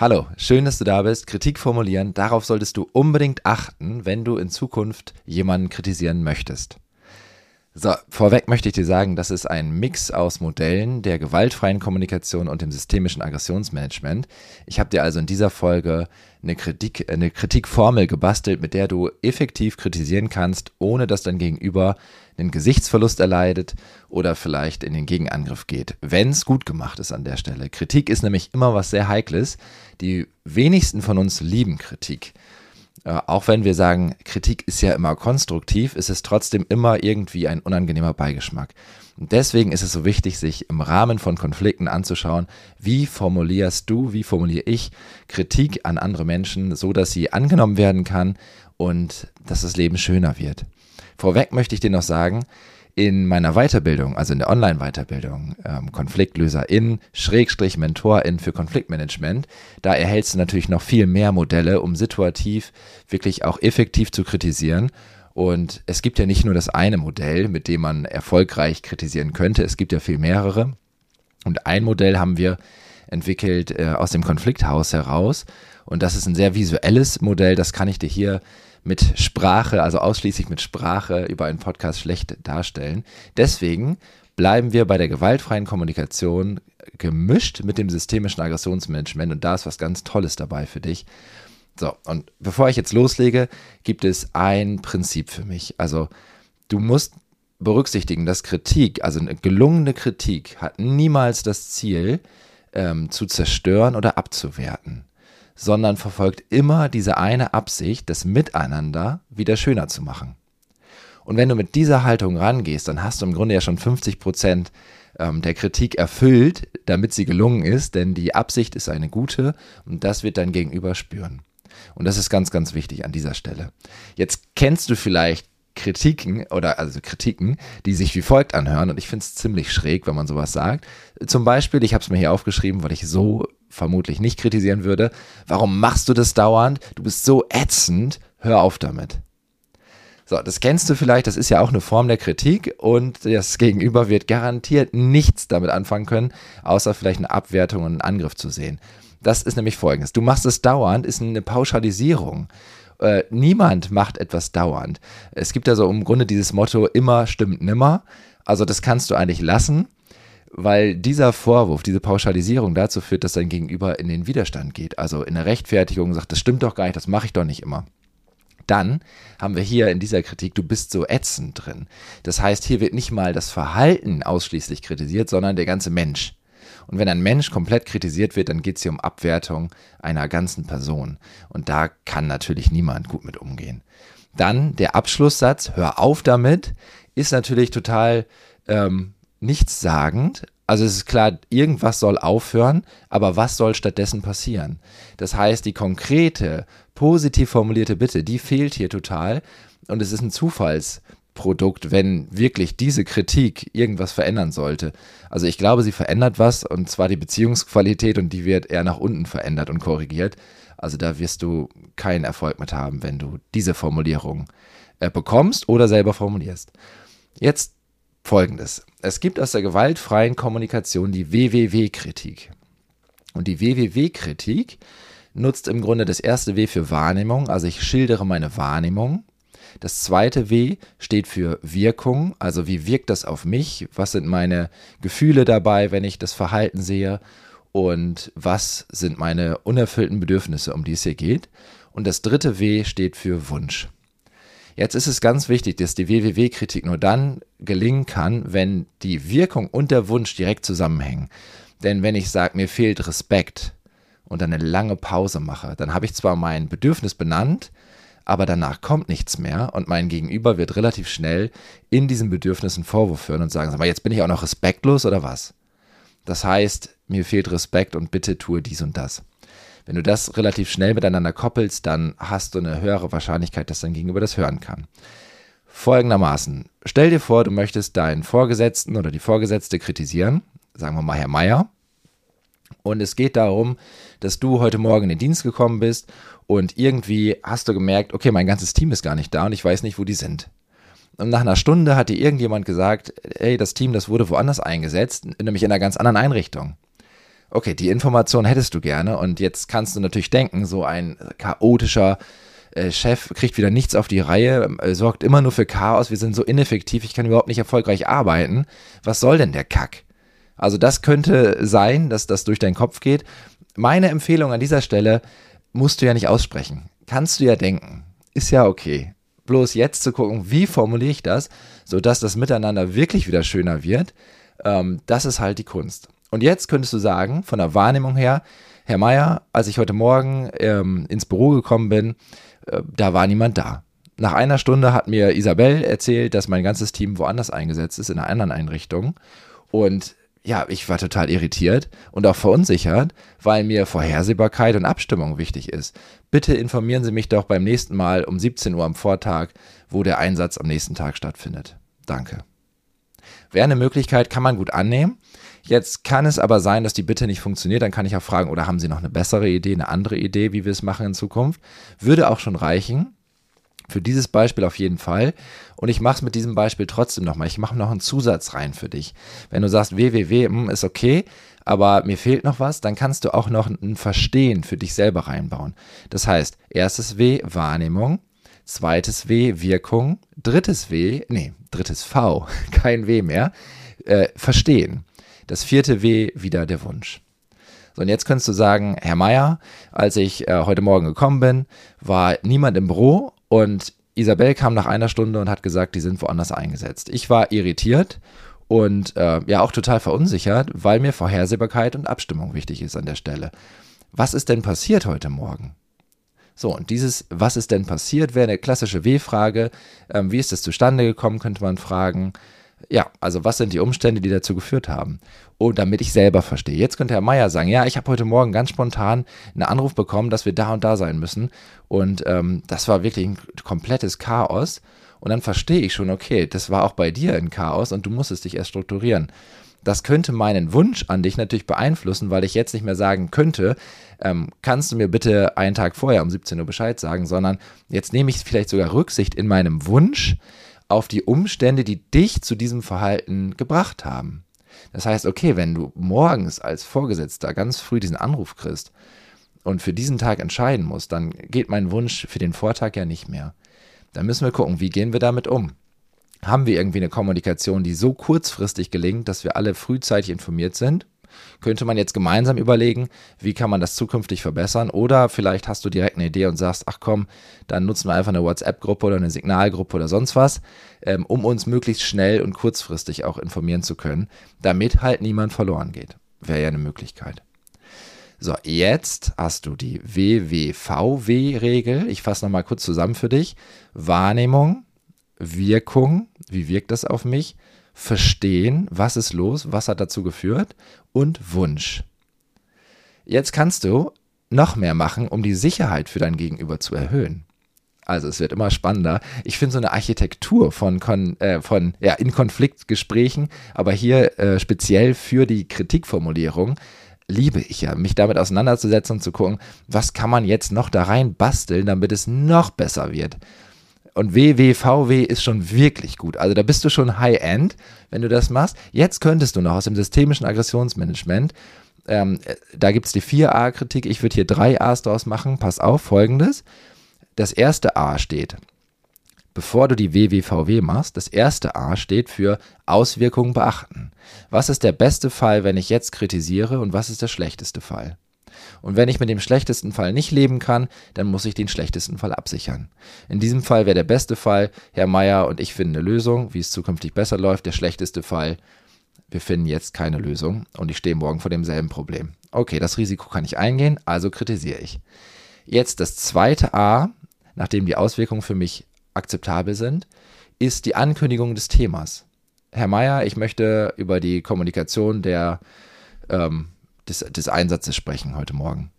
Hallo, schön, dass du da bist. Kritik formulieren, darauf solltest du unbedingt achten, wenn du in Zukunft jemanden kritisieren möchtest. So, vorweg möchte ich dir sagen, das ist ein Mix aus Modellen der gewaltfreien Kommunikation und dem systemischen Aggressionsmanagement. Ich habe dir also in dieser Folge eine, Kritik, eine Kritikformel gebastelt, mit der du effektiv kritisieren kannst, ohne dass dein Gegenüber einen Gesichtsverlust erleidet oder vielleicht in den Gegenangriff geht, wenn es gut gemacht ist an der Stelle. Kritik ist nämlich immer was sehr Heikles. Die wenigsten von uns lieben Kritik. Äh, auch wenn wir sagen, Kritik ist ja immer konstruktiv, ist es trotzdem immer irgendwie ein unangenehmer Beigeschmack. Und deswegen ist es so wichtig, sich im Rahmen von Konflikten anzuschauen, wie formulierst du, wie formuliere ich Kritik an andere Menschen, so dass sie angenommen werden kann und dass das Leben schöner wird. Vorweg möchte ich dir noch sagen, in meiner Weiterbildung, also in der Online-Weiterbildung, ähm, Konfliktlöserin, Schrägstrich Mentorin für Konfliktmanagement, da erhältst du natürlich noch viel mehr Modelle, um situativ wirklich auch effektiv zu kritisieren. Und es gibt ja nicht nur das eine Modell, mit dem man erfolgreich kritisieren könnte, es gibt ja viel mehrere. Und ein Modell haben wir entwickelt äh, aus dem Konflikthaus heraus. Und das ist ein sehr visuelles Modell, das kann ich dir hier mit Sprache, also ausschließlich mit Sprache über einen Podcast schlecht darstellen. Deswegen bleiben wir bei der gewaltfreien Kommunikation gemischt mit dem systemischen Aggressionsmanagement und da ist was ganz Tolles dabei für dich. So, und bevor ich jetzt loslege, gibt es ein Prinzip für mich. Also, du musst berücksichtigen, dass Kritik, also eine gelungene Kritik, hat niemals das Ziel, ähm, zu zerstören oder abzuwerten sondern verfolgt immer diese eine Absicht, das Miteinander wieder schöner zu machen. Und wenn du mit dieser Haltung rangehst, dann hast du im Grunde ja schon 50 Prozent ähm, der Kritik erfüllt, damit sie gelungen ist, denn die Absicht ist eine gute und das wird dein Gegenüber spüren. Und das ist ganz, ganz wichtig an dieser Stelle. Jetzt kennst du vielleicht Kritiken oder also Kritiken, die sich wie folgt anhören und ich finde es ziemlich schräg, wenn man sowas sagt. Zum Beispiel, ich habe es mir hier aufgeschrieben, weil ich so vermutlich nicht kritisieren würde. Warum machst du das dauernd? Du bist so ätzend. Hör auf damit. So, das kennst du vielleicht, das ist ja auch eine Form der Kritik und das Gegenüber wird garantiert nichts damit anfangen können, außer vielleicht eine Abwertung und einen Angriff zu sehen. Das ist nämlich folgendes. Du machst es dauernd, ist eine Pauschalisierung. Äh, niemand macht etwas dauernd. Es gibt ja so im Grunde dieses Motto, immer stimmt nimmer. Also das kannst du eigentlich lassen weil dieser Vorwurf, diese Pauschalisierung dazu führt, dass dein Gegenüber in den Widerstand geht, also in der Rechtfertigung sagt, das stimmt doch gar nicht, das mache ich doch nicht immer. Dann haben wir hier in dieser Kritik, du bist so ätzend drin. Das heißt, hier wird nicht mal das Verhalten ausschließlich kritisiert, sondern der ganze Mensch. Und wenn ein Mensch komplett kritisiert wird, dann geht es hier um Abwertung einer ganzen Person. Und da kann natürlich niemand gut mit umgehen. Dann der Abschlusssatz, hör auf damit, ist natürlich total ähm, nichtssagend. Also es ist klar, irgendwas soll aufhören, aber was soll stattdessen passieren? Das heißt, die konkrete, positiv formulierte Bitte, die fehlt hier total und es ist ein Zufallsprodukt, wenn wirklich diese Kritik irgendwas verändern sollte. Also ich glaube, sie verändert was und zwar die Beziehungsqualität und die wird eher nach unten verändert und korrigiert. Also da wirst du keinen Erfolg mit haben, wenn du diese Formulierung äh, bekommst oder selber formulierst. Jetzt folgendes. Es gibt aus der gewaltfreien Kommunikation die WWW-Kritik. Und die WWW-Kritik nutzt im Grunde das erste W für Wahrnehmung, also ich schildere meine Wahrnehmung. Das zweite W steht für Wirkung, also wie wirkt das auf mich? Was sind meine Gefühle dabei, wenn ich das Verhalten sehe? Und was sind meine unerfüllten Bedürfnisse, um die es hier geht? Und das dritte W steht für Wunsch. Jetzt ist es ganz wichtig, dass die WWW-Kritik nur dann gelingen kann, wenn die Wirkung und der Wunsch direkt zusammenhängen. Denn wenn ich sage, mir fehlt Respekt und eine lange Pause mache, dann habe ich zwar mein Bedürfnis benannt, aber danach kommt nichts mehr und mein Gegenüber wird relativ schnell in diesen Bedürfnissen Vorwurf hören und sagen, sag mal, jetzt bin ich auch noch respektlos oder was? Das heißt, mir fehlt Respekt und bitte tue dies und das. Wenn du das relativ schnell miteinander koppelst, dann hast du eine höhere Wahrscheinlichkeit, dass dein Gegenüber das hören kann. Folgendermaßen, stell dir vor, du möchtest deinen Vorgesetzten oder die Vorgesetzte kritisieren, sagen wir mal Herr Meier, und es geht darum, dass du heute Morgen in den Dienst gekommen bist und irgendwie hast du gemerkt, okay, mein ganzes Team ist gar nicht da und ich weiß nicht, wo die sind. Und nach einer Stunde hat dir irgendjemand gesagt, ey, das Team, das wurde woanders eingesetzt, nämlich in einer ganz anderen Einrichtung. Okay, die Information hättest du gerne und jetzt kannst du natürlich denken, so ein chaotischer äh, Chef kriegt wieder nichts auf die Reihe, äh, sorgt immer nur für Chaos, wir sind so ineffektiv, ich kann überhaupt nicht erfolgreich arbeiten. Was soll denn der Kack? Also das könnte sein, dass das durch deinen Kopf geht. Meine Empfehlung an dieser Stelle musst du ja nicht aussprechen. Kannst du ja denken. Ist ja okay. Bloß jetzt zu gucken, wie formuliere ich das, sodass das Miteinander wirklich wieder schöner wird, ähm, das ist halt die Kunst. Und jetzt könntest du sagen, von der Wahrnehmung her, Herr Meier, als ich heute Morgen ähm, ins Büro gekommen bin, äh, da war niemand da. Nach einer Stunde hat mir Isabel erzählt, dass mein ganzes Team woanders eingesetzt ist, in einer anderen Einrichtung. Und ja, ich war total irritiert und auch verunsichert, weil mir Vorhersehbarkeit und Abstimmung wichtig ist. Bitte informieren Sie mich doch beim nächsten Mal um 17 Uhr am Vortag, wo der Einsatz am nächsten Tag stattfindet. Danke. Wäre eine Möglichkeit, kann man gut annehmen. Jetzt kann es aber sein, dass die Bitte nicht funktioniert. Dann kann ich auch fragen, oder haben Sie noch eine bessere Idee, eine andere Idee, wie wir es machen in Zukunft? Würde auch schon reichen. Für dieses Beispiel auf jeden Fall. Und ich mache es mit diesem Beispiel trotzdem nochmal. Ich mache noch einen Zusatz rein für dich. Wenn du sagst, www hm, ist okay, aber mir fehlt noch was, dann kannst du auch noch ein Verstehen für dich selber reinbauen. Das heißt, erstes W, Wahrnehmung. Zweites W, Wirkung. Drittes W, nee, drittes V, kein W mehr, äh, Verstehen. Das vierte W, wieder der Wunsch. So, und jetzt könntest du sagen, Herr Meier, als ich äh, heute Morgen gekommen bin, war niemand im Büro und Isabel kam nach einer Stunde und hat gesagt, die sind woanders eingesetzt. Ich war irritiert und äh, ja auch total verunsichert, weil mir Vorhersehbarkeit und Abstimmung wichtig ist an der Stelle. Was ist denn passiert heute Morgen? So, und dieses Was ist denn passiert, wäre eine klassische W-Frage. Ähm, wie ist es zustande gekommen, könnte man fragen. Ja, also was sind die Umstände, die dazu geführt haben? Und damit ich selber verstehe. Jetzt könnte Herr Meier sagen, ja, ich habe heute Morgen ganz spontan einen Anruf bekommen, dass wir da und da sein müssen. Und ähm, das war wirklich ein komplettes Chaos. Und dann verstehe ich schon, okay, das war auch bei dir ein Chaos und du musstest dich erst strukturieren. Das könnte meinen Wunsch an dich natürlich beeinflussen, weil ich jetzt nicht mehr sagen könnte, ähm, kannst du mir bitte einen Tag vorher um 17 Uhr Bescheid sagen, sondern jetzt nehme ich vielleicht sogar Rücksicht in meinem Wunsch, auf die Umstände, die dich zu diesem Verhalten gebracht haben. Das heißt, okay, wenn du morgens als Vorgesetzter ganz früh diesen Anruf kriegst und für diesen Tag entscheiden musst, dann geht mein Wunsch für den Vortag ja nicht mehr. Dann müssen wir gucken, wie gehen wir damit um? Haben wir irgendwie eine Kommunikation, die so kurzfristig gelingt, dass wir alle frühzeitig informiert sind? könnte man jetzt gemeinsam überlegen, wie kann man das zukünftig verbessern. Oder vielleicht hast du direkt eine Idee und sagst, ach komm, dann nutzen wir einfach eine WhatsApp-Gruppe oder eine Signalgruppe oder sonst was, ähm, um uns möglichst schnell und kurzfristig auch informieren zu können, damit halt niemand verloren geht. Wäre ja eine Möglichkeit. So, jetzt hast du die WWVW-Regel. Ich fasse nochmal kurz zusammen für dich. Wahrnehmung, Wirkung, wie wirkt das auf mich? Verstehen, was ist los, was hat dazu geführt und Wunsch. Jetzt kannst du noch mehr machen, um die Sicherheit für dein Gegenüber zu erhöhen. Also es wird immer spannender. Ich finde so eine Architektur von, Kon äh, von ja, in Konfliktgesprächen, aber hier äh, speziell für die Kritikformulierung, liebe ich ja, mich damit auseinanderzusetzen und zu gucken, was kann man jetzt noch da rein basteln, damit es noch besser wird. Und WWVW ist schon wirklich gut. Also da bist du schon High-End, wenn du das machst. Jetzt könntest du noch aus dem systemischen Aggressionsmanagement, ähm, da gibt es die 4a-Kritik, ich würde hier drei A's draus machen. Pass auf, folgendes. Das erste A steht, bevor du die WWVW machst, das erste A steht für Auswirkungen beachten. Was ist der beste Fall, wenn ich jetzt kritisiere und was ist der schlechteste Fall? Und wenn ich mit dem schlechtesten Fall nicht leben kann, dann muss ich den schlechtesten Fall absichern. In diesem Fall wäre der beste Fall, Herr Meier und ich finden eine Lösung, wie es zukünftig besser läuft. Der schlechteste Fall, wir finden jetzt keine Lösung und ich stehe morgen vor demselben Problem. Okay, das Risiko kann ich eingehen, also kritisiere ich. Jetzt das zweite A, nachdem die Auswirkungen für mich akzeptabel sind, ist die Ankündigung des Themas. Herr Meier, ich möchte über die Kommunikation der ähm, des, des Einsatzes sprechen heute Morgen.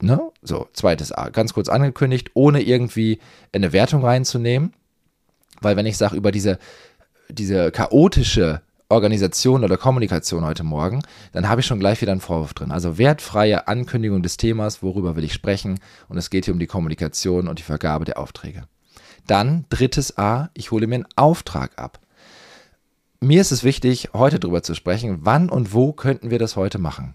Ne? So, zweites A, ganz kurz angekündigt, ohne irgendwie eine Wertung reinzunehmen. Weil wenn ich sage, über diese, diese chaotische Organisation oder Kommunikation heute Morgen, dann habe ich schon gleich wieder einen Vorwurf drin. Also wertfreie Ankündigung des Themas, worüber will ich sprechen. Und es geht hier um die Kommunikation und die Vergabe der Aufträge. Dann drittes A, ich hole mir einen Auftrag ab mir ist es wichtig, heute darüber zu sprechen, wann und wo könnten wir das heute machen.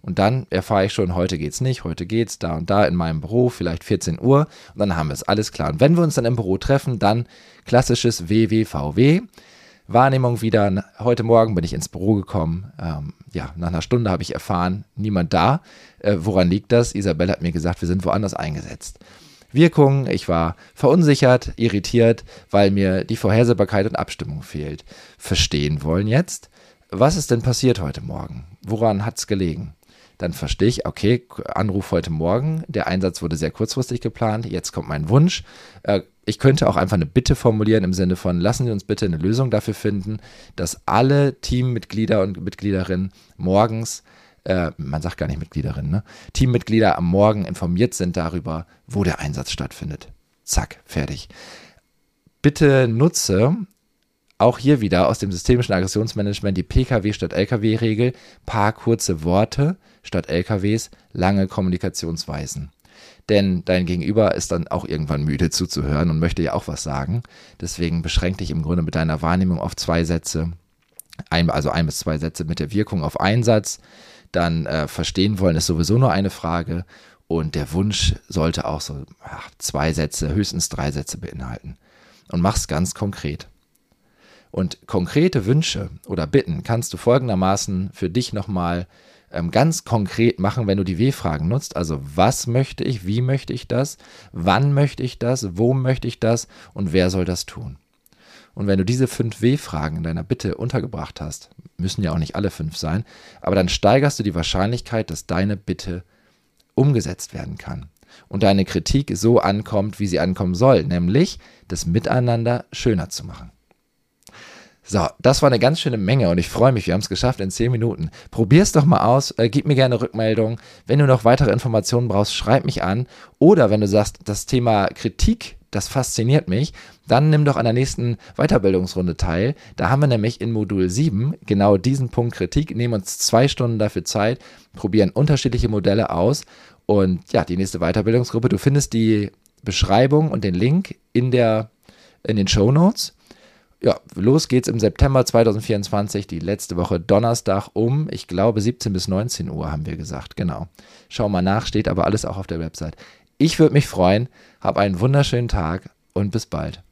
Und dann erfahre ich schon, heute geht's nicht, heute geht's da und da in meinem Büro, vielleicht 14 Uhr. Und dann haben wir es alles klar. Und wenn wir uns dann im Büro treffen, dann klassisches WWVW. Wahrnehmung wieder. Heute Morgen bin ich ins Büro gekommen. Ähm, ja, nach einer Stunde habe ich erfahren, niemand da. Äh, woran liegt das? Isabelle hat mir gesagt, wir sind woanders eingesetzt. Wirkung, ich war verunsichert, irritiert, weil mir die Vorhersehbarkeit und Abstimmung fehlt. Verstehen wollen jetzt, was ist denn passiert heute Morgen? Woran hat es gelegen? Dann verstehe ich, okay, Anruf heute Morgen, der Einsatz wurde sehr kurzfristig geplant, jetzt kommt mein Wunsch. Äh, ich könnte auch einfach eine Bitte formulieren im Sinne von, lassen Sie uns bitte eine Lösung dafür finden, dass alle Teammitglieder und Mitgliederinnen morgens äh, man sagt gar nicht Mitgliederinnen, ne? Teammitglieder am Morgen informiert sind darüber, wo der Einsatz stattfindet. Zack, fertig. Bitte nutze auch hier wieder aus dem systemischen Aggressionsmanagement die PKW statt LKW-Regel, paar kurze Worte statt LKWs, lange Kommunikationsweisen. Denn dein Gegenüber ist dann auch irgendwann müde zuzuhören und möchte ja auch was sagen. Deswegen beschränk dich im Grunde mit deiner Wahrnehmung auf zwei Sätze, ein, also ein bis zwei Sätze mit der Wirkung auf Einsatz dann äh, verstehen wollen ist sowieso nur eine Frage und der Wunsch sollte auch so ach, zwei Sätze, höchstens drei Sätze beinhalten. Und mach's ganz konkret. Und konkrete Wünsche oder Bitten kannst du folgendermaßen für dich nochmal ähm, ganz konkret machen, wenn du die W-Fragen nutzt. Also was möchte ich, wie möchte ich das, wann möchte ich das, wo möchte ich das und wer soll das tun. Und wenn du diese fünf W-Fragen in deiner Bitte untergebracht hast, müssen ja auch nicht alle fünf sein, aber dann steigerst du die Wahrscheinlichkeit, dass deine Bitte umgesetzt werden kann und deine Kritik so ankommt, wie sie ankommen soll, nämlich das Miteinander schöner zu machen. So, das war eine ganz schöne Menge und ich freue mich, wir haben es geschafft in zehn Minuten. Probier es doch mal aus, äh, gib mir gerne Rückmeldung. Wenn du noch weitere Informationen brauchst, schreib mich an. Oder wenn du sagst, das Thema Kritik das fasziniert mich, dann nimm doch an der nächsten Weiterbildungsrunde teil. Da haben wir nämlich in Modul 7 genau diesen Punkt Kritik, nehmen uns zwei Stunden dafür Zeit, probieren unterschiedliche Modelle aus und ja, die nächste Weiterbildungsgruppe, du findest die Beschreibung und den Link in der in den Show Notes. Ja, los geht's im September 2024, die letzte Woche Donnerstag um, ich glaube 17 bis 19 Uhr haben wir gesagt, genau. Schau mal nach, steht aber alles auch auf der Website. Ich würde mich freuen. Hab einen wunderschönen Tag und bis bald.